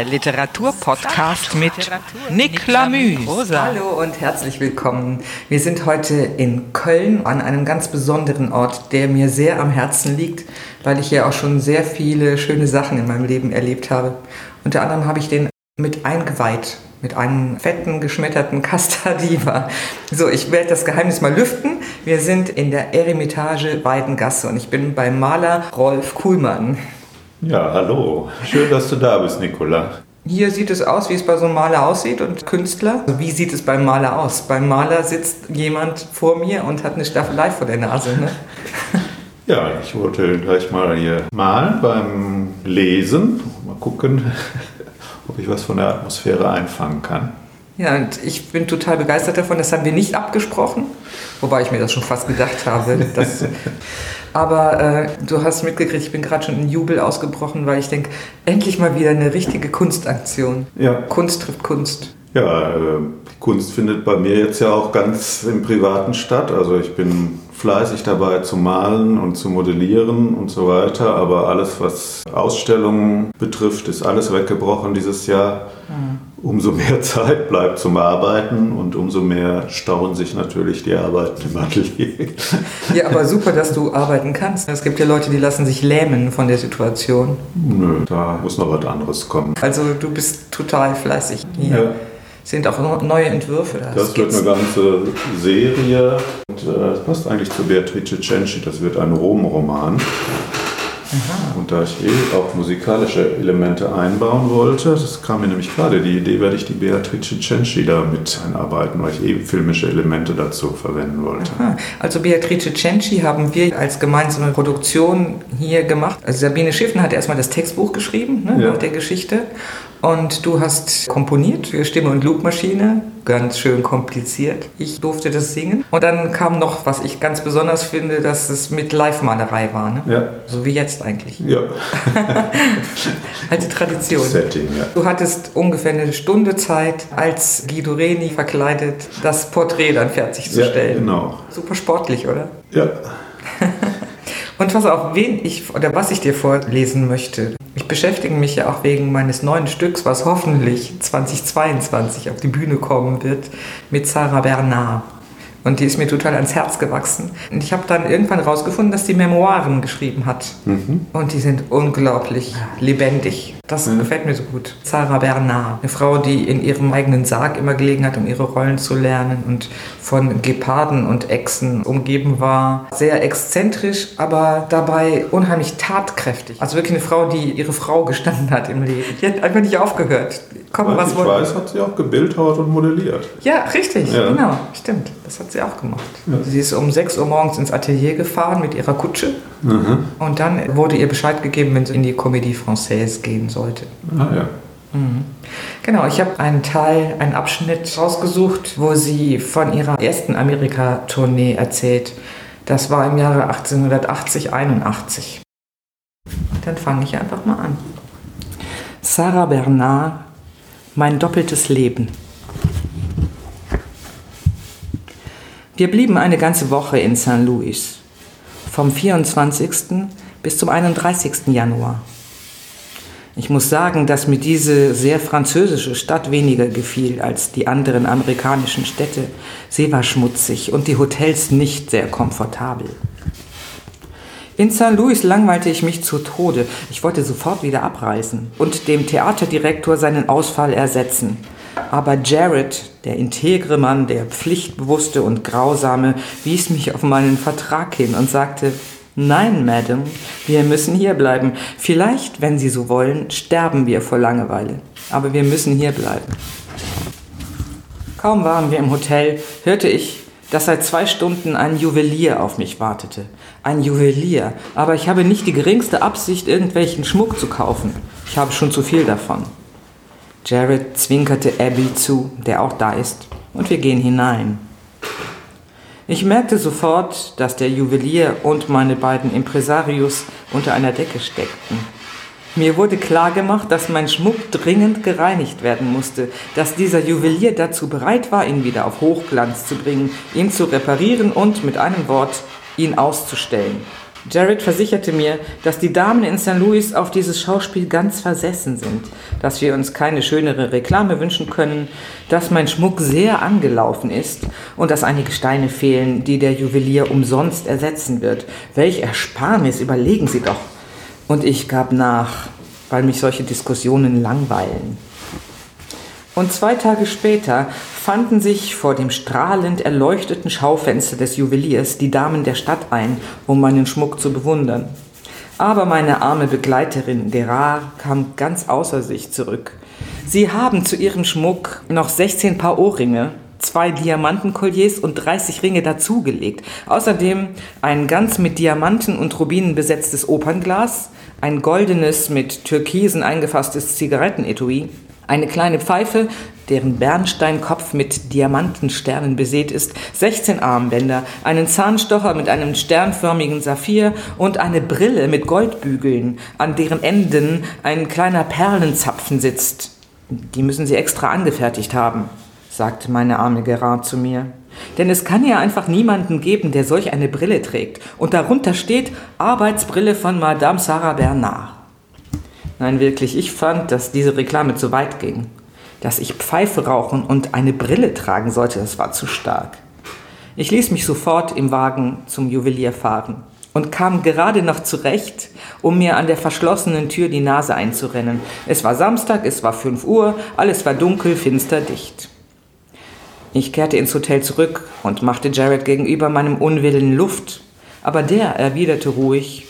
Der Literaturpodcast mit Nick Lamü. Hallo und herzlich willkommen. Wir sind heute in Köln an einem ganz besonderen Ort, der mir sehr am Herzen liegt, weil ich hier auch schon sehr viele schöne Sachen in meinem Leben erlebt habe. Unter anderem habe ich den mit eingeweiht mit einem fetten, geschmetterten Castadiva. So, ich werde das Geheimnis mal lüften. Wir sind in der Eremitage Weidengasse und ich bin beim Maler Rolf Kuhlmann. Ja, hallo. Schön, dass du da bist, Nicola. Hier sieht es aus, wie es bei so einem Maler aussieht und Künstler. Wie sieht es beim Maler aus? Beim Maler sitzt jemand vor mir und hat eine Staffelei vor der Nase. Ne? Ja, ich wollte gleich mal hier malen beim Lesen. Mal gucken, ob ich was von der Atmosphäre einfangen kann. Ja, und ich bin total begeistert davon. Das haben wir nicht abgesprochen, wobei ich mir das schon fast gedacht habe. Dass, aber äh, du hast mitgekriegt, ich bin gerade schon in Jubel ausgebrochen, weil ich denke, endlich mal wieder eine richtige Kunstaktion. Ja. Kunst trifft Kunst. Ja, äh, Kunst findet bei mir jetzt ja auch ganz im Privaten statt. Also ich bin fleißig dabei zu malen und zu modellieren und so weiter. Aber alles, was Ausstellungen betrifft, ist alles weggebrochen dieses Jahr. Mhm. Umso mehr Zeit bleibt zum Arbeiten und umso mehr stauen sich natürlich die Arbeiten im Atelier. Ja, aber super, dass du arbeiten kannst. Es gibt ja Leute, die lassen sich lähmen von der Situation. Nö, da muss noch was anderes kommen. Also du bist total fleißig hier. Ja sind auch neue Entwürfe. Da. Das wird eine ganze Serie und äh, das passt eigentlich zu Beatrice Cenci. Das wird ein Rom-Roman. Und da ich eh auch musikalische Elemente einbauen wollte, das kam mir nämlich gerade die Idee, werde ich die Beatrice Cenci da mit einarbeiten, weil ich eben filmische Elemente dazu verwenden wollte. Aha. Also Beatrice Cenci haben wir als gemeinsame Produktion hier gemacht. Also Sabine Schiffen hat erstmal das Textbuch geschrieben ne, ja. nach der Geschichte und du hast komponiert für Stimme und Loopmaschine, ganz schön kompliziert. Ich durfte das singen. Und dann kam noch, was ich ganz besonders finde, dass es mit Live-Malerei war. Ne? Ja. So wie jetzt eigentlich. Ja. Alte Tradition. Setting, ja. Du hattest ungefähr eine Stunde Zeit, als Guido Reni verkleidet, das Porträt dann fertigzustellen. Ja, genau. Super sportlich, oder? Ja. Und pass auf, wen ich oder was ich dir vorlesen möchte. Ich beschäftige mich ja auch wegen meines neuen Stücks, was hoffentlich 2022 auf die Bühne kommen wird, mit Sarah Bernard. Und die ist mir total ans Herz gewachsen. Und ich habe dann irgendwann rausgefunden, dass die Memoiren geschrieben hat. Mhm. Und die sind unglaublich lebendig. Das mhm. gefällt mir so gut. Sarah Bernard, eine Frau, die in ihrem eigenen Sarg immer gelegen hat, um ihre Rollen zu lernen und von Geparden und Echsen umgeben war. Sehr exzentrisch, aber dabei unheimlich tatkräftig. Also wirklich eine Frau, die ihre Frau gestanden hat im Leben. Die hat einfach nicht aufgehört. Komm, was ich weiß, hat sie auch gebildhauert und modelliert. Ja, richtig, ja. genau, stimmt. Das hat sie auch gemacht. Ja. Sie ist um 6 Uhr morgens ins Atelier gefahren mit ihrer Kutsche. Mhm. Und dann wurde ihr Bescheid gegeben, wenn sie in die Comédie Française gehen sollte. Ah ja. Mhm. Genau, ich habe einen Teil, einen Abschnitt rausgesucht, wo sie von ihrer ersten Amerika-Tournee erzählt. Das war im Jahre 1880, 81. Dann fange ich einfach mal an. Sarah Bernard mein doppeltes Leben. Wir blieben eine ganze Woche in St. Louis, vom 24. bis zum 31. Januar. Ich muss sagen, dass mir diese sehr französische Stadt weniger gefiel als die anderen amerikanischen Städte. Sie war schmutzig und die Hotels nicht sehr komfortabel. In St. Louis langweilte ich mich zu Tode. Ich wollte sofort wieder abreisen und dem Theaterdirektor seinen Ausfall ersetzen. Aber Jared, der integre Mann, der pflichtbewusste und grausame, wies mich auf meinen Vertrag hin und sagte, Nein, Madame, wir müssen hier bleiben. Vielleicht, wenn Sie so wollen, sterben wir vor Langeweile. Aber wir müssen hier bleiben. Kaum waren wir im Hotel, hörte ich dass seit zwei Stunden ein Juwelier auf mich wartete. Ein Juwelier, aber ich habe nicht die geringste Absicht, irgendwelchen Schmuck zu kaufen. Ich habe schon zu viel davon. Jared zwinkerte Abby zu, der auch da ist, und wir gehen hinein. Ich merkte sofort, dass der Juwelier und meine beiden Impresarios unter einer Decke steckten. Mir wurde klargemacht, dass mein Schmuck dringend gereinigt werden musste, dass dieser Juwelier dazu bereit war, ihn wieder auf Hochglanz zu bringen, ihn zu reparieren und mit einem Wort ihn auszustellen. Jared versicherte mir, dass die Damen in St. Louis auf dieses Schauspiel ganz versessen sind, dass wir uns keine schönere Reklame wünschen können, dass mein Schmuck sehr angelaufen ist und dass einige Steine fehlen, die der Juwelier umsonst ersetzen wird. Welch Ersparnis, überlegen Sie doch. Und ich gab nach, weil mich solche Diskussionen langweilen. Und zwei Tage später fanden sich vor dem strahlend erleuchteten Schaufenster des Juweliers die Damen der Stadt ein, um meinen Schmuck zu bewundern. Aber meine arme Begleiterin Gerard kam ganz außer sich zurück. Sie haben zu ihrem Schmuck noch 16 Paar Ohrringe, zwei Diamantenkolliers und 30 Ringe dazugelegt. Außerdem ein ganz mit Diamanten und Rubinen besetztes Opernglas, ein goldenes mit Türkisen eingefasstes Zigarettenetui, eine kleine Pfeife, deren Bernsteinkopf mit Diamantensternen besät ist, 16 Armbänder, einen Zahnstocher mit einem sternförmigen Saphir und eine Brille mit Goldbügeln, an deren Enden ein kleiner Perlenzapfen sitzt. Die müssen Sie extra angefertigt haben, sagte meine arme Gerard zu mir. Denn es kann ja einfach niemanden geben, der solch eine Brille trägt. Und darunter steht Arbeitsbrille von Madame Sarah Bernard. Nein, wirklich, ich fand, dass diese Reklame zu weit ging. Dass ich Pfeife rauchen und eine Brille tragen sollte, das war zu stark. Ich ließ mich sofort im Wagen zum Juwelier fahren und kam gerade noch zurecht, um mir an der verschlossenen Tür die Nase einzurennen. Es war Samstag, es war 5 Uhr, alles war dunkel, finster, dicht. Ich kehrte ins Hotel zurück und machte Jared gegenüber meinem Unwillen Luft, aber der erwiderte ruhig,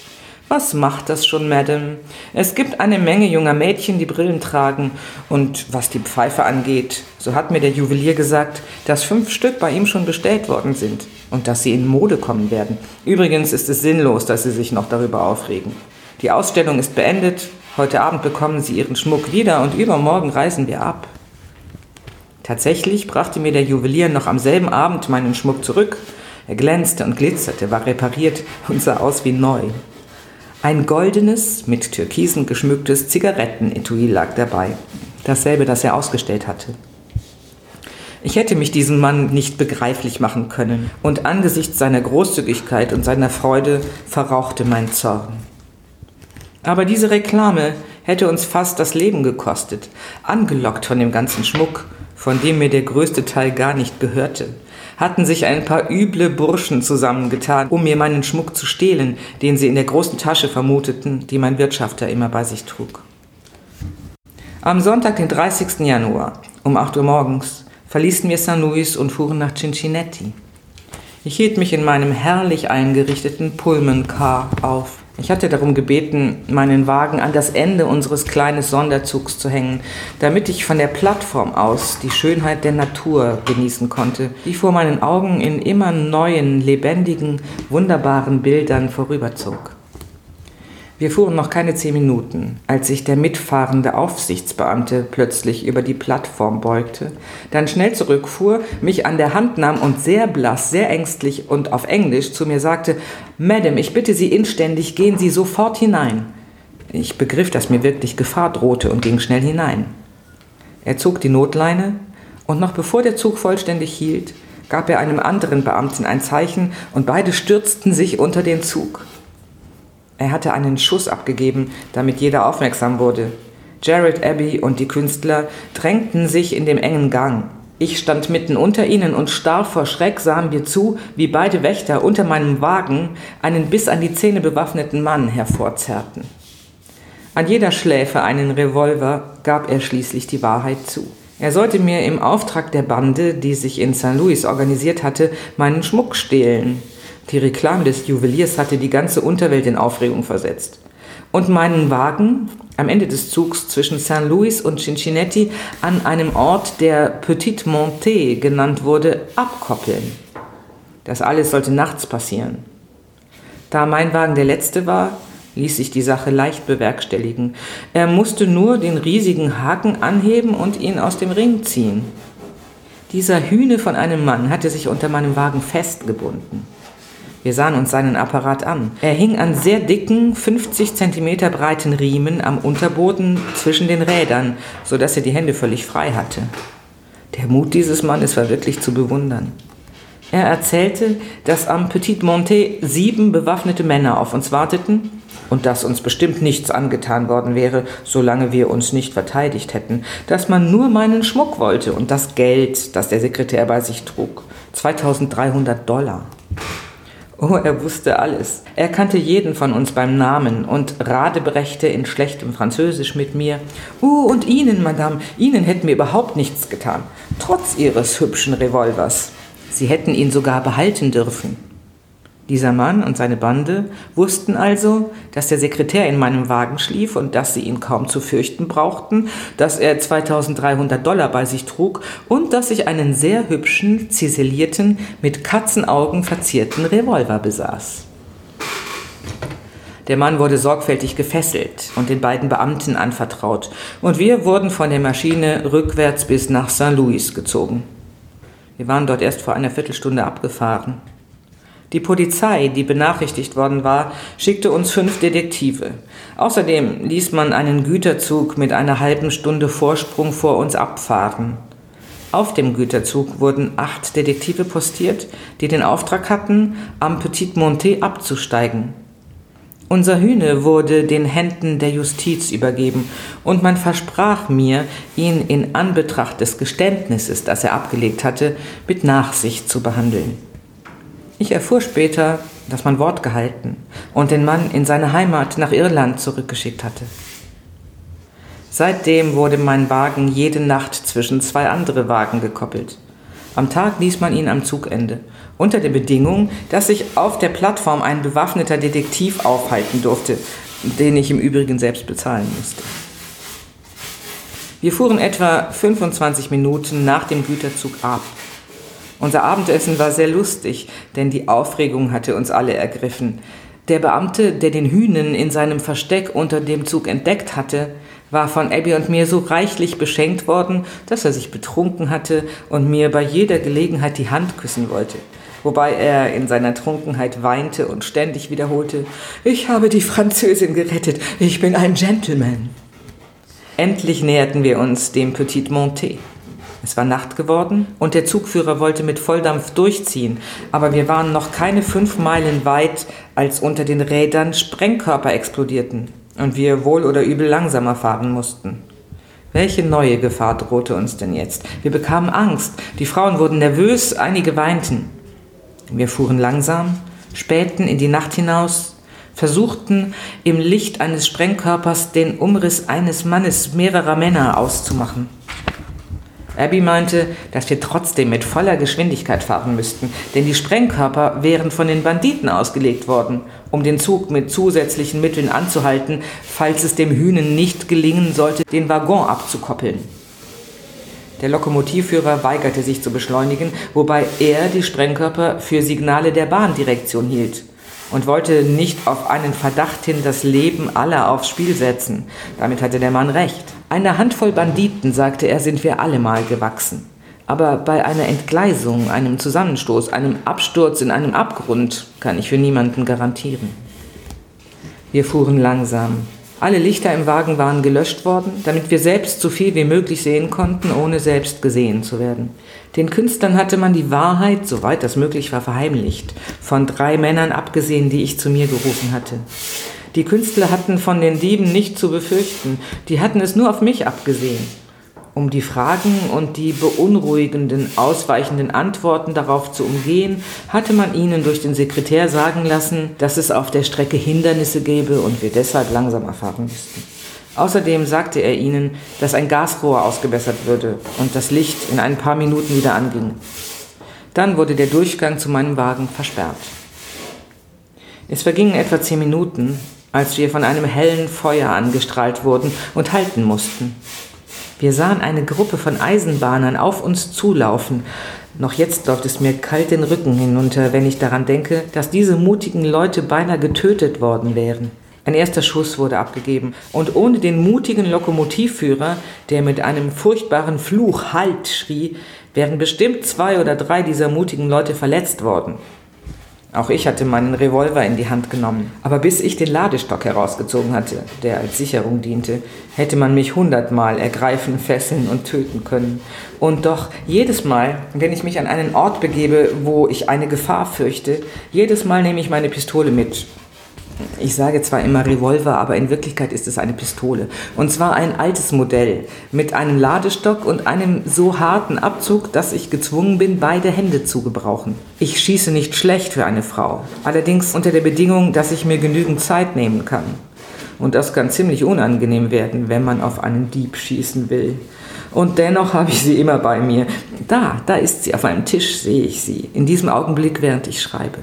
was macht das schon, Madame? Es gibt eine Menge junger Mädchen, die Brillen tragen. Und was die Pfeife angeht, so hat mir der Juwelier gesagt, dass fünf Stück bei ihm schon bestellt worden sind und dass sie in Mode kommen werden. Übrigens ist es sinnlos, dass Sie sich noch darüber aufregen. Die Ausstellung ist beendet. Heute Abend bekommen Sie Ihren Schmuck wieder und übermorgen reisen wir ab. Tatsächlich brachte mir der Juwelier noch am selben Abend meinen Schmuck zurück. Er glänzte und glitzerte, war repariert und sah aus wie neu. Ein goldenes, mit Türkisen geschmücktes Zigarettenetui lag dabei. Dasselbe, das er ausgestellt hatte. Ich hätte mich diesem Mann nicht begreiflich machen können, und angesichts seiner Großzügigkeit und seiner Freude verrauchte mein Zorn. Aber diese Reklame hätte uns fast das Leben gekostet, angelockt von dem ganzen Schmuck, von dem mir der größte Teil gar nicht gehörte, hatten sich ein paar üble Burschen zusammengetan, um mir meinen Schmuck zu stehlen, den sie in der großen Tasche vermuteten, die mein Wirtschafter immer bei sich trug. Am Sonntag, den 30. Januar, um 8 Uhr morgens, verließen wir St. Louis und fuhren nach Cincinnati. Ich hielt mich in meinem herrlich eingerichteten Pullman-Car auf. Ich hatte darum gebeten, meinen Wagen an das Ende unseres kleinen Sonderzugs zu hängen, damit ich von der Plattform aus die Schönheit der Natur genießen konnte, die vor meinen Augen in immer neuen, lebendigen, wunderbaren Bildern vorüberzog. Wir fuhren noch keine zehn Minuten, als sich der mitfahrende Aufsichtsbeamte plötzlich über die Plattform beugte, dann schnell zurückfuhr, mich an der Hand nahm und sehr blass, sehr ängstlich und auf Englisch zu mir sagte, Madam, ich bitte Sie inständig, gehen Sie sofort hinein. Ich begriff, dass mir wirklich Gefahr drohte und ging schnell hinein. Er zog die Notleine und noch bevor der Zug vollständig hielt, gab er einem anderen Beamten ein Zeichen und beide stürzten sich unter den Zug. Er hatte einen Schuss abgegeben, damit jeder aufmerksam wurde. Jared Abbey und die Künstler drängten sich in dem engen Gang. Ich stand mitten unter ihnen und starr vor Schreck sahen wir zu, wie beide Wächter unter meinem Wagen einen bis an die Zähne bewaffneten Mann hervorzerrten. An jeder Schläfe einen Revolver gab er schließlich die Wahrheit zu. Er sollte mir im Auftrag der Bande, die sich in St. Louis organisiert hatte, meinen Schmuck stehlen. Die Reklame des Juweliers hatte die ganze Unterwelt in Aufregung versetzt. Und meinen Wagen am Ende des Zugs zwischen St. Louis und Cincinnati an einem Ort, der Petit Monte genannt wurde, abkoppeln. Das alles sollte nachts passieren. Da mein Wagen der letzte war, ließ sich die Sache leicht bewerkstelligen. Er musste nur den riesigen Haken anheben und ihn aus dem Ring ziehen. Dieser Hühne von einem Mann hatte sich unter meinem Wagen festgebunden. Wir sahen uns seinen Apparat an. Er hing an sehr dicken, 50 Zentimeter breiten Riemen am Unterboden zwischen den Rädern, so dass er die Hände völlig frei hatte. Der Mut dieses Mannes war wirklich zu bewundern. Er erzählte, dass am Petit Monté sieben bewaffnete Männer auf uns warteten und dass uns bestimmt nichts angetan worden wäre, solange wir uns nicht verteidigt hätten, dass man nur meinen Schmuck wollte und das Geld, das der Sekretär bei sich trug. 2300 Dollar. Oh, er wusste alles. Er kannte jeden von uns beim Namen und radebrechte in schlechtem Französisch mit mir. Oh, und Ihnen, Madame, Ihnen hätten wir überhaupt nichts getan, trotz Ihres hübschen Revolvers. Sie hätten ihn sogar behalten dürfen. Dieser Mann und seine Bande wussten also, dass der Sekretär in meinem Wagen schlief und dass sie ihn kaum zu fürchten brauchten, dass er 2300 Dollar bei sich trug und dass ich einen sehr hübschen, ziselierten, mit Katzenaugen verzierten Revolver besaß. Der Mann wurde sorgfältig gefesselt und den beiden Beamten anvertraut, und wir wurden von der Maschine rückwärts bis nach St. Louis gezogen. Wir waren dort erst vor einer Viertelstunde abgefahren. Die Polizei, die benachrichtigt worden war, schickte uns fünf Detektive. Außerdem ließ man einen Güterzug mit einer halben Stunde Vorsprung vor uns abfahren. Auf dem Güterzug wurden acht Detektive postiert, die den Auftrag hatten, am Petit Monté abzusteigen. Unser Hühne wurde den Händen der Justiz übergeben und man versprach mir, ihn in Anbetracht des Geständnisses, das er abgelegt hatte, mit Nachsicht zu behandeln. Ich erfuhr später, dass man Wort gehalten und den Mann in seine Heimat nach Irland zurückgeschickt hatte. Seitdem wurde mein Wagen jede Nacht zwischen zwei andere Wagen gekoppelt. Am Tag ließ man ihn am Zugende, unter der Bedingung, dass sich auf der Plattform ein bewaffneter Detektiv aufhalten durfte, den ich im Übrigen selbst bezahlen musste. Wir fuhren etwa 25 Minuten nach dem Güterzug ab unser Abendessen war sehr lustig, denn die Aufregung hatte uns alle ergriffen. Der Beamte, der den Hühnen in seinem Versteck unter dem Zug entdeckt hatte, war von Abby und mir so reichlich beschenkt worden, dass er sich betrunken hatte und mir bei jeder Gelegenheit die Hand küssen wollte, wobei er in seiner Trunkenheit weinte und ständig wiederholte, ich habe die Französin gerettet, ich bin ein Gentleman. Endlich näherten wir uns dem Petit Monté. Es war Nacht geworden und der Zugführer wollte mit Volldampf durchziehen, aber wir waren noch keine fünf Meilen weit, als unter den Rädern Sprengkörper explodierten und wir wohl oder übel langsamer fahren mussten. Welche neue Gefahr drohte uns denn jetzt? Wir bekamen Angst, die Frauen wurden nervös, einige weinten. Wir fuhren langsam, spähten in die Nacht hinaus, versuchten im Licht eines Sprengkörpers den Umriss eines Mannes mehrerer Männer auszumachen. Abby meinte, dass wir trotzdem mit voller Geschwindigkeit fahren müssten, denn die Sprengkörper wären von den Banditen ausgelegt worden, um den Zug mit zusätzlichen Mitteln anzuhalten, falls es dem Hühnen nicht gelingen sollte, den Waggon abzukoppeln. Der Lokomotivführer weigerte sich zu beschleunigen, wobei er die Sprengkörper für Signale der Bahndirektion hielt und wollte nicht auf einen Verdacht hin das Leben aller aufs Spiel setzen. Damit hatte der Mann recht. Eine Handvoll Banditen, sagte er, sind wir alle mal gewachsen. Aber bei einer Entgleisung, einem Zusammenstoß, einem Absturz in einem Abgrund kann ich für niemanden garantieren. Wir fuhren langsam. Alle Lichter im Wagen waren gelöscht worden, damit wir selbst so viel wie möglich sehen konnten, ohne selbst gesehen zu werden. Den Künstlern hatte man die Wahrheit, soweit das möglich war, verheimlicht, von drei Männern abgesehen, die ich zu mir gerufen hatte. Die Künstler hatten von den Dieben nicht zu befürchten, die hatten es nur auf mich abgesehen. Um die Fragen und die beunruhigenden, ausweichenden Antworten darauf zu umgehen, hatte man ihnen durch den Sekretär sagen lassen, dass es auf der Strecke Hindernisse gäbe und wir deshalb langsamer fahren müssten. Außerdem sagte er ihnen, dass ein Gasrohr ausgebessert würde und das Licht in ein paar Minuten wieder anging. Dann wurde der Durchgang zu meinem Wagen versperrt. Es vergingen etwa zehn Minuten, als wir von einem hellen Feuer angestrahlt wurden und halten mussten. Wir sahen eine Gruppe von Eisenbahnern auf uns zulaufen. Noch jetzt läuft es mir kalt den Rücken hinunter, wenn ich daran denke, dass diese mutigen Leute beinahe getötet worden wären. Ein erster Schuss wurde abgegeben, und ohne den mutigen Lokomotivführer, der mit einem furchtbaren Fluch Halt schrie, wären bestimmt zwei oder drei dieser mutigen Leute verletzt worden. Auch ich hatte meinen Revolver in die Hand genommen. Aber bis ich den Ladestock herausgezogen hatte, der als Sicherung diente, hätte man mich hundertmal ergreifen, fesseln und töten können. Und doch jedes Mal, wenn ich mich an einen Ort begebe, wo ich eine Gefahr fürchte, jedes Mal nehme ich meine Pistole mit ich sage zwar immer Revolver, aber in Wirklichkeit ist es eine Pistole. Und zwar ein altes Modell mit einem Ladestock und einem so harten Abzug, dass ich gezwungen bin, beide Hände zu gebrauchen. Ich schieße nicht schlecht für eine Frau, allerdings unter der Bedingung, dass ich mir genügend Zeit nehmen kann. Und das kann ziemlich unangenehm werden, wenn man auf einen Dieb schießen will. Und dennoch habe ich sie immer bei mir. Da, da ist sie, auf einem Tisch sehe ich sie, in diesem Augenblick, während ich schreibe.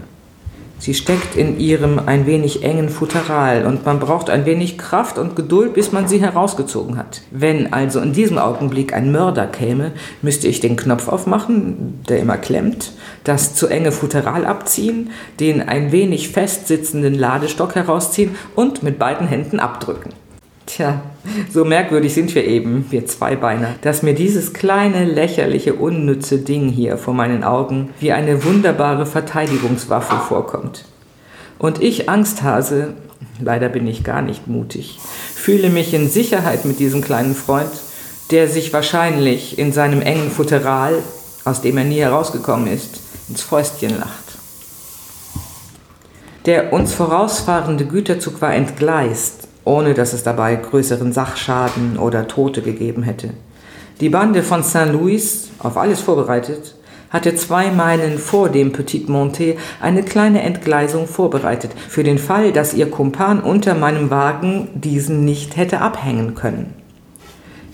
Sie steckt in ihrem ein wenig engen Futteral und man braucht ein wenig Kraft und Geduld, bis man sie herausgezogen hat. Wenn also in diesem Augenblick ein Mörder käme, müsste ich den Knopf aufmachen, der immer klemmt, das zu enge Futteral abziehen, den ein wenig festsitzenden Ladestock herausziehen und mit beiden Händen abdrücken. Tja, so merkwürdig sind wir eben, wir Zweibeiner, dass mir dieses kleine, lächerliche, unnütze Ding hier vor meinen Augen wie eine wunderbare Verteidigungswaffe vorkommt. Und ich, Angsthase, leider bin ich gar nicht mutig, fühle mich in Sicherheit mit diesem kleinen Freund, der sich wahrscheinlich in seinem engen Futteral, aus dem er nie herausgekommen ist, ins Fäustchen lacht. Der uns vorausfahrende Güterzug war entgleist ohne dass es dabei größeren Sachschaden oder Tote gegeben hätte. Die Bande von St. Louis, auf alles vorbereitet, hatte zwei Meilen vor dem Petit Monté eine kleine Entgleisung vorbereitet, für den Fall, dass ihr Kumpan unter meinem Wagen diesen nicht hätte abhängen können.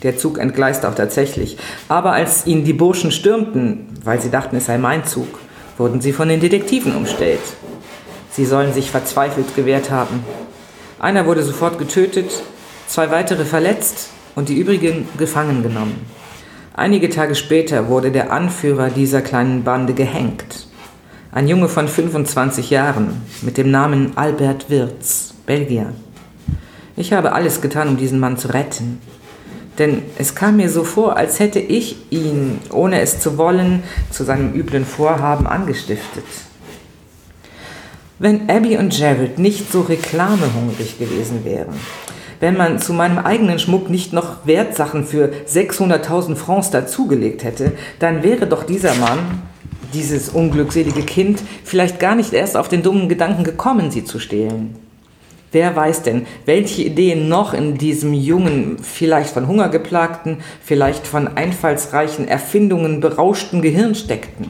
Der Zug entgleiste auch tatsächlich, aber als ihn die Burschen stürmten, weil sie dachten, es sei mein Zug, wurden sie von den Detektiven umstellt. Sie sollen sich verzweifelt gewehrt haben. Einer wurde sofort getötet, zwei weitere verletzt und die übrigen gefangen genommen. Einige Tage später wurde der Anführer dieser kleinen Bande gehängt. Ein Junge von 25 Jahren mit dem Namen Albert Wirz, Belgier. Ich habe alles getan, um diesen Mann zu retten. Denn es kam mir so vor, als hätte ich ihn, ohne es zu wollen, zu seinem üblen Vorhaben angestiftet. Wenn Abby und Jared nicht so reklamehungrig gewesen wären, wenn man zu meinem eigenen Schmuck nicht noch Wertsachen für 600.000 Francs dazugelegt hätte, dann wäre doch dieser Mann, dieses unglückselige Kind, vielleicht gar nicht erst auf den dummen Gedanken gekommen, sie zu stehlen. Wer weiß denn, welche Ideen noch in diesem jungen, vielleicht von Hunger geplagten, vielleicht von einfallsreichen Erfindungen berauschten Gehirn steckten?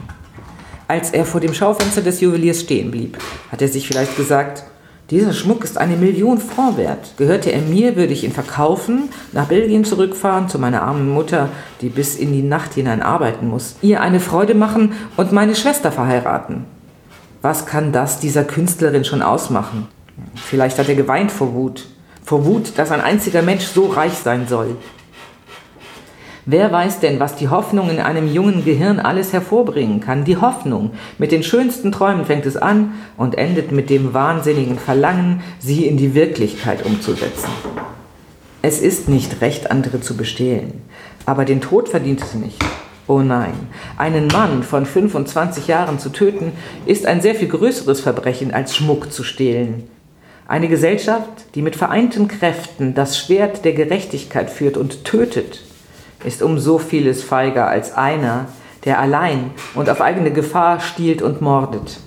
Als er vor dem Schaufenster des Juweliers stehen blieb, hat er sich vielleicht gesagt, dieser Schmuck ist eine Million Franc wert. Gehörte er mir, würde ich ihn verkaufen, nach Belgien zurückfahren, zu meiner armen Mutter, die bis in die Nacht hinein arbeiten muss, ihr eine Freude machen und meine Schwester verheiraten. Was kann das dieser Künstlerin schon ausmachen? Vielleicht hat er geweint vor Wut. Vor Wut, dass ein einziger Mensch so reich sein soll. Wer weiß denn, was die Hoffnung in einem jungen Gehirn alles hervorbringen kann? Die Hoffnung. Mit den schönsten Träumen fängt es an und endet mit dem wahnsinnigen Verlangen, sie in die Wirklichkeit umzusetzen. Es ist nicht recht, andere zu bestehlen, aber den Tod verdient es nicht. Oh nein, einen Mann von 25 Jahren zu töten, ist ein sehr viel größeres Verbrechen als Schmuck zu stehlen. Eine Gesellschaft, die mit vereinten Kräften das Schwert der Gerechtigkeit führt und tötet, ist um so vieles feiger als einer, der allein und auf eigene Gefahr stiehlt und mordet.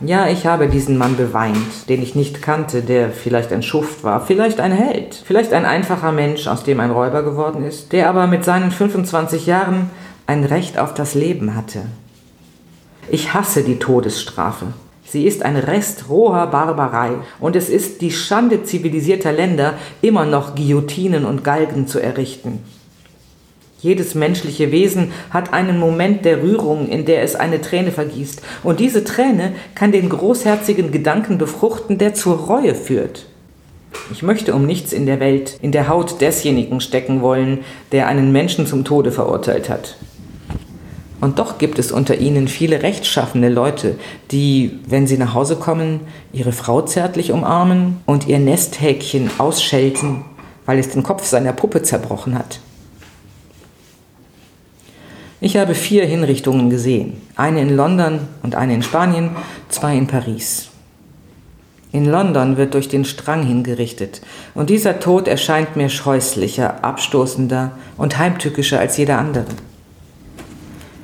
Ja, ich habe diesen Mann beweint, den ich nicht kannte, der vielleicht ein Schuft war, vielleicht ein Held, vielleicht ein einfacher Mensch, aus dem ein Räuber geworden ist, der aber mit seinen 25 Jahren ein Recht auf das Leben hatte. Ich hasse die Todesstrafe. Sie ist ein Rest roher Barbarei und es ist die Schande zivilisierter Länder, immer noch Guillotinen und Galgen zu errichten. Jedes menschliche Wesen hat einen Moment der Rührung, in der es eine Träne vergießt. Und diese Träne kann den großherzigen Gedanken befruchten, der zur Reue führt. Ich möchte um nichts in der Welt in der Haut desjenigen stecken wollen, der einen Menschen zum Tode verurteilt hat. Und doch gibt es unter ihnen viele rechtschaffene Leute, die, wenn sie nach Hause kommen, ihre Frau zärtlich umarmen und ihr Nesthäkchen ausschelten, weil es den Kopf seiner Puppe zerbrochen hat. Ich habe vier Hinrichtungen gesehen. Eine in London und eine in Spanien, zwei in Paris. In London wird durch den Strang hingerichtet, und dieser Tod erscheint mir scheußlicher, abstoßender und heimtückischer als jeder andere.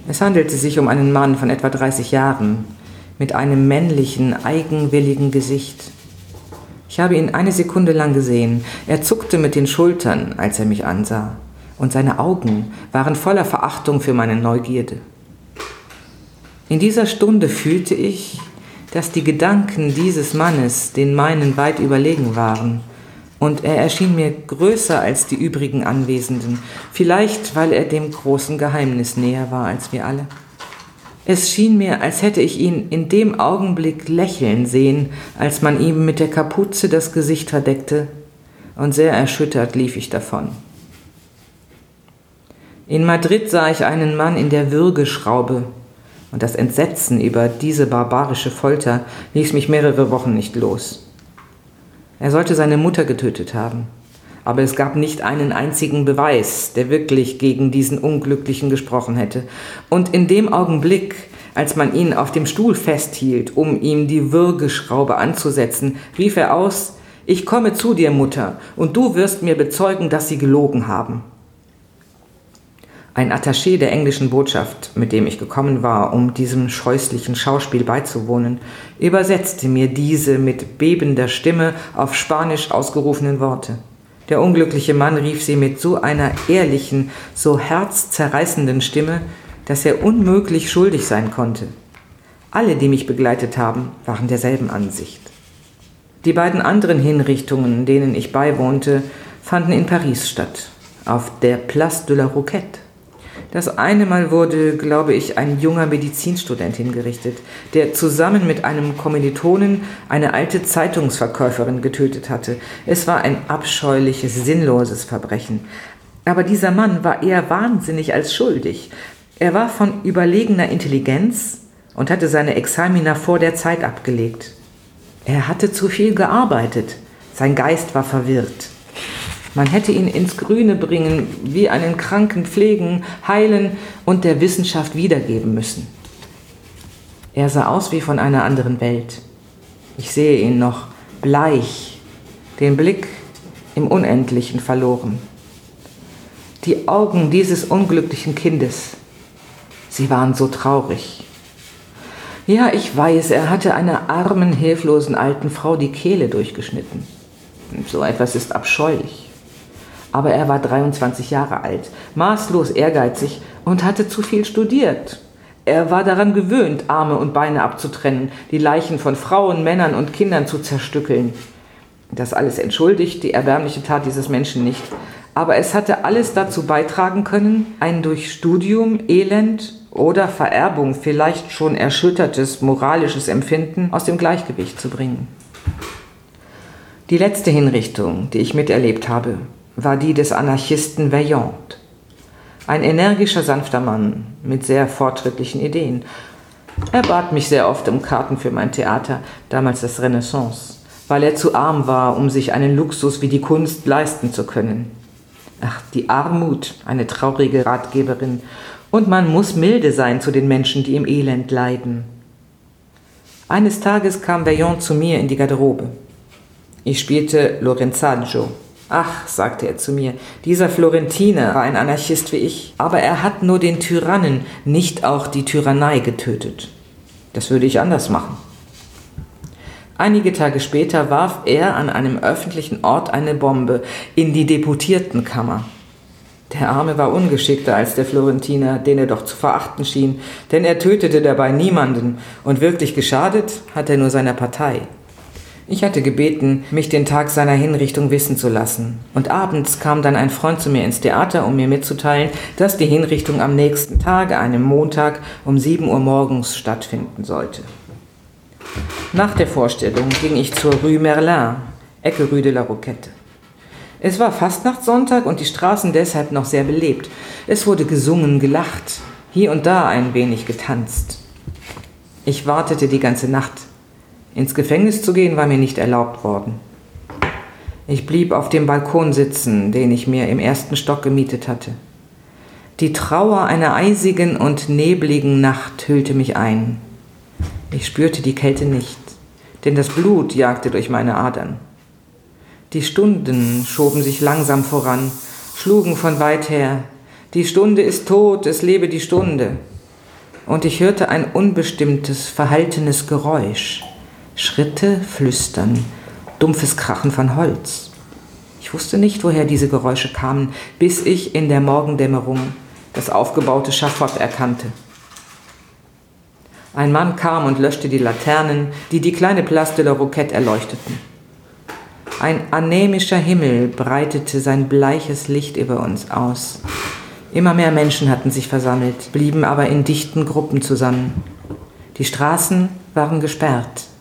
Es handelte sich um einen Mann von etwa 30 Jahren, mit einem männlichen, eigenwilligen Gesicht. Ich habe ihn eine Sekunde lang gesehen. Er zuckte mit den Schultern, als er mich ansah, und seine Augen waren voller Verachtung für meine Neugierde. In dieser Stunde fühlte ich, dass die Gedanken dieses Mannes den meinen weit überlegen waren, und er erschien mir größer als die übrigen Anwesenden, vielleicht weil er dem großen Geheimnis näher war als wir alle. Es schien mir, als hätte ich ihn in dem Augenblick lächeln sehen, als man ihm mit der Kapuze das Gesicht verdeckte, und sehr erschüttert lief ich davon. In Madrid sah ich einen Mann in der Würgeschraube, und das Entsetzen über diese barbarische Folter ließ mich mehrere Wochen nicht los. Er sollte seine Mutter getötet haben, aber es gab nicht einen einzigen Beweis, der wirklich gegen diesen Unglücklichen gesprochen hätte. Und in dem Augenblick, als man ihn auf dem Stuhl festhielt, um ihm die Würgeschraube anzusetzen, rief er aus, ich komme zu dir, Mutter, und du wirst mir bezeugen, dass sie gelogen haben. Ein Attaché der englischen Botschaft, mit dem ich gekommen war, um diesem scheußlichen Schauspiel beizuwohnen, übersetzte mir diese mit bebender Stimme auf Spanisch ausgerufenen Worte. Der unglückliche Mann rief sie mit so einer ehrlichen, so herzzerreißenden Stimme, dass er unmöglich schuldig sein konnte. Alle, die mich begleitet haben, waren derselben Ansicht. Die beiden anderen Hinrichtungen, denen ich beiwohnte, fanden in Paris statt, auf der Place de la Roquette. Das eine Mal wurde, glaube ich, ein junger Medizinstudent hingerichtet, der zusammen mit einem Kommilitonen eine alte Zeitungsverkäuferin getötet hatte. Es war ein abscheuliches, sinnloses Verbrechen. Aber dieser Mann war eher wahnsinnig als schuldig. Er war von überlegener Intelligenz und hatte seine Examina vor der Zeit abgelegt. Er hatte zu viel gearbeitet. Sein Geist war verwirrt. Man hätte ihn ins Grüne bringen, wie einen Kranken pflegen, heilen und der Wissenschaft wiedergeben müssen. Er sah aus wie von einer anderen Welt. Ich sehe ihn noch bleich, den Blick im Unendlichen verloren. Die Augen dieses unglücklichen Kindes, sie waren so traurig. Ja, ich weiß, er hatte einer armen, hilflosen alten Frau die Kehle durchgeschnitten. So etwas ist abscheulich aber er war 23 Jahre alt, maßlos ehrgeizig und hatte zu viel studiert. Er war daran gewöhnt, Arme und Beine abzutrennen, die Leichen von Frauen, Männern und Kindern zu zerstückeln. Das alles entschuldigt die erbärmliche Tat dieses Menschen nicht, aber es hatte alles dazu beitragen können, ein durch Studium, Elend oder Vererbung vielleicht schon erschüttertes moralisches Empfinden aus dem Gleichgewicht zu bringen. Die letzte Hinrichtung, die ich miterlebt habe, war die des Anarchisten Vaillant. Ein energischer, sanfter Mann mit sehr fortschrittlichen Ideen. Er bat mich sehr oft um Karten für mein Theater, damals das Renaissance, weil er zu arm war, um sich einen Luxus wie die Kunst leisten zu können. Ach, die Armut, eine traurige Ratgeberin. Und man muss milde sein zu den Menschen, die im Elend leiden. Eines Tages kam Vaillant zu mir in die Garderobe. Ich spielte Lorenzaggio, Ach, sagte er zu mir, dieser Florentiner war ein Anarchist wie ich, aber er hat nur den Tyrannen, nicht auch die Tyrannei getötet. Das würde ich anders machen. Einige Tage später warf er an einem öffentlichen Ort eine Bombe in die Deputiertenkammer. Der Arme war ungeschickter als der Florentiner, den er doch zu verachten schien, denn er tötete dabei niemanden und wirklich geschadet hat er nur seiner Partei. Ich hatte gebeten, mich den Tag seiner Hinrichtung wissen zu lassen. Und abends kam dann ein Freund zu mir ins Theater, um mir mitzuteilen, dass die Hinrichtung am nächsten Tag, einem Montag, um 7 Uhr morgens stattfinden sollte. Nach der Vorstellung ging ich zur Rue Merlin, Ecke Rue de la Roquette. Es war Fastnachtssonntag und die Straßen deshalb noch sehr belebt. Es wurde gesungen, gelacht, hier und da ein wenig getanzt. Ich wartete die ganze Nacht. Ins Gefängnis zu gehen war mir nicht erlaubt worden. Ich blieb auf dem Balkon sitzen, den ich mir im ersten Stock gemietet hatte. Die Trauer einer eisigen und nebligen Nacht hüllte mich ein. Ich spürte die Kälte nicht, denn das Blut jagte durch meine Adern. Die Stunden schoben sich langsam voran, schlugen von weit her. Die Stunde ist tot, es lebe die Stunde. Und ich hörte ein unbestimmtes, verhaltenes Geräusch. Schritte, Flüstern, dumpfes Krachen von Holz. Ich wusste nicht, woher diese Geräusche kamen, bis ich in der Morgendämmerung das aufgebaute Schafott erkannte. Ein Mann kam und löschte die Laternen, die die kleine Place de la Roquette erleuchteten. Ein anämischer Himmel breitete sein bleiches Licht über uns aus. Immer mehr Menschen hatten sich versammelt, blieben aber in dichten Gruppen zusammen. Die Straßen waren gesperrt.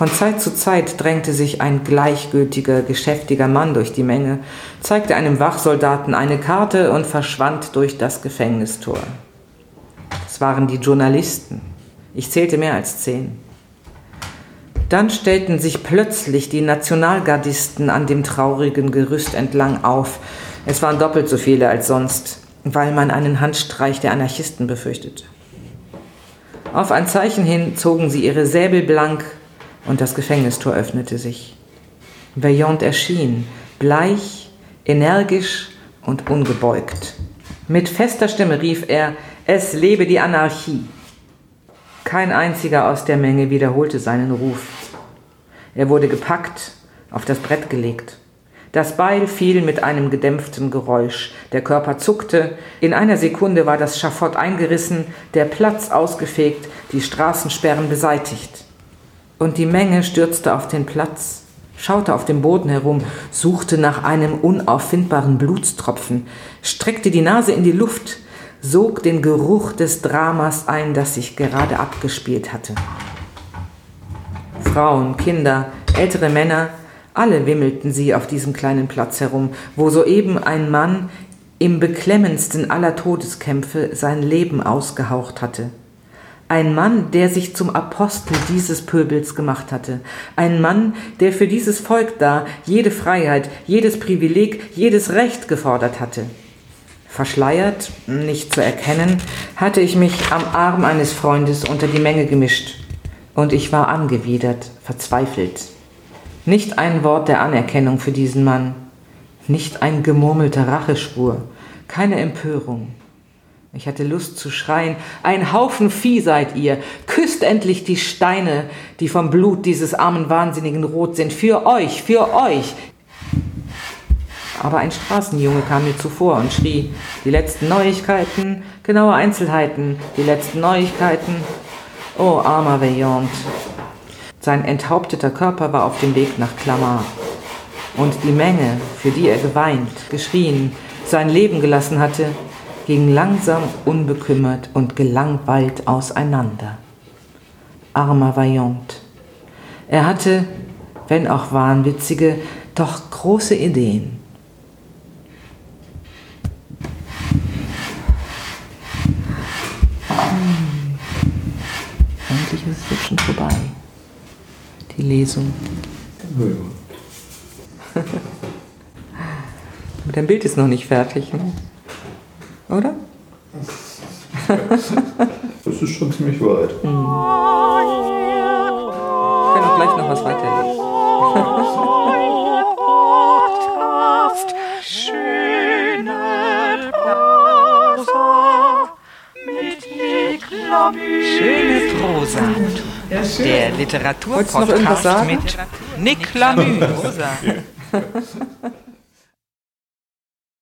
Von Zeit zu Zeit drängte sich ein gleichgültiger, geschäftiger Mann durch die Menge, zeigte einem Wachsoldaten eine Karte und verschwand durch das Gefängnistor. Es waren die Journalisten. Ich zählte mehr als zehn. Dann stellten sich plötzlich die Nationalgardisten an dem traurigen Gerüst entlang auf. Es waren doppelt so viele als sonst, weil man einen Handstreich der Anarchisten befürchtete. Auf ein Zeichen hin zogen sie ihre Säbel blank und das Gefängnistor öffnete sich. Vaillant erschien, bleich, energisch und ungebeugt. Mit fester Stimme rief er, es lebe die Anarchie. Kein einziger aus der Menge wiederholte seinen Ruf. Er wurde gepackt, auf das Brett gelegt. Das Beil fiel mit einem gedämpften Geräusch. Der Körper zuckte. In einer Sekunde war das Schafott eingerissen, der Platz ausgefegt, die Straßensperren beseitigt. Und die Menge stürzte auf den Platz, schaute auf dem Boden herum, suchte nach einem unauffindbaren Blutstropfen, streckte die Nase in die Luft, sog den Geruch des Dramas ein, das sich gerade abgespielt hatte. Frauen, Kinder, ältere Männer, alle wimmelten sie auf diesem kleinen Platz herum, wo soeben ein Mann im beklemmendsten aller Todeskämpfe sein Leben ausgehaucht hatte. Ein Mann, der sich zum Apostel dieses Pöbels gemacht hatte. Ein Mann, der für dieses Volk da jede Freiheit, jedes Privileg, jedes Recht gefordert hatte. Verschleiert, nicht zu erkennen, hatte ich mich am Arm eines Freundes unter die Menge gemischt. Und ich war angewidert, verzweifelt. Nicht ein Wort der Anerkennung für diesen Mann, nicht ein gemurmelter Racheschwur, keine Empörung, ich hatte Lust zu schreien, ein Haufen Vieh seid ihr, küsst endlich die Steine, die vom Blut dieses armen Wahnsinnigen rot sind, für euch, für euch. Aber ein Straßenjunge kam mir zuvor und schrie, die letzten Neuigkeiten, genaue Einzelheiten, die letzten Neuigkeiten. Oh, armer Vaillant. Sein enthaupteter Körper war auf dem Weg nach Clamart. Und die Menge, für die er geweint, geschrien, sein Leben gelassen hatte, ging langsam, unbekümmert und gelangweilt auseinander. Armer Vaillant. Er hatte, wenn auch wahnwitzige, doch große Ideen. Hm. Endlich ist es jetzt schon vorbei. Die Lesung. Aber dein Bild ist noch nicht fertig. Ne? Oder? Das ist schon ziemlich weit. Mhm. Ich kann auch gleich noch was weiterlesen. Schöne Prosa. Der Literaturpodcast mit Nick Lamü.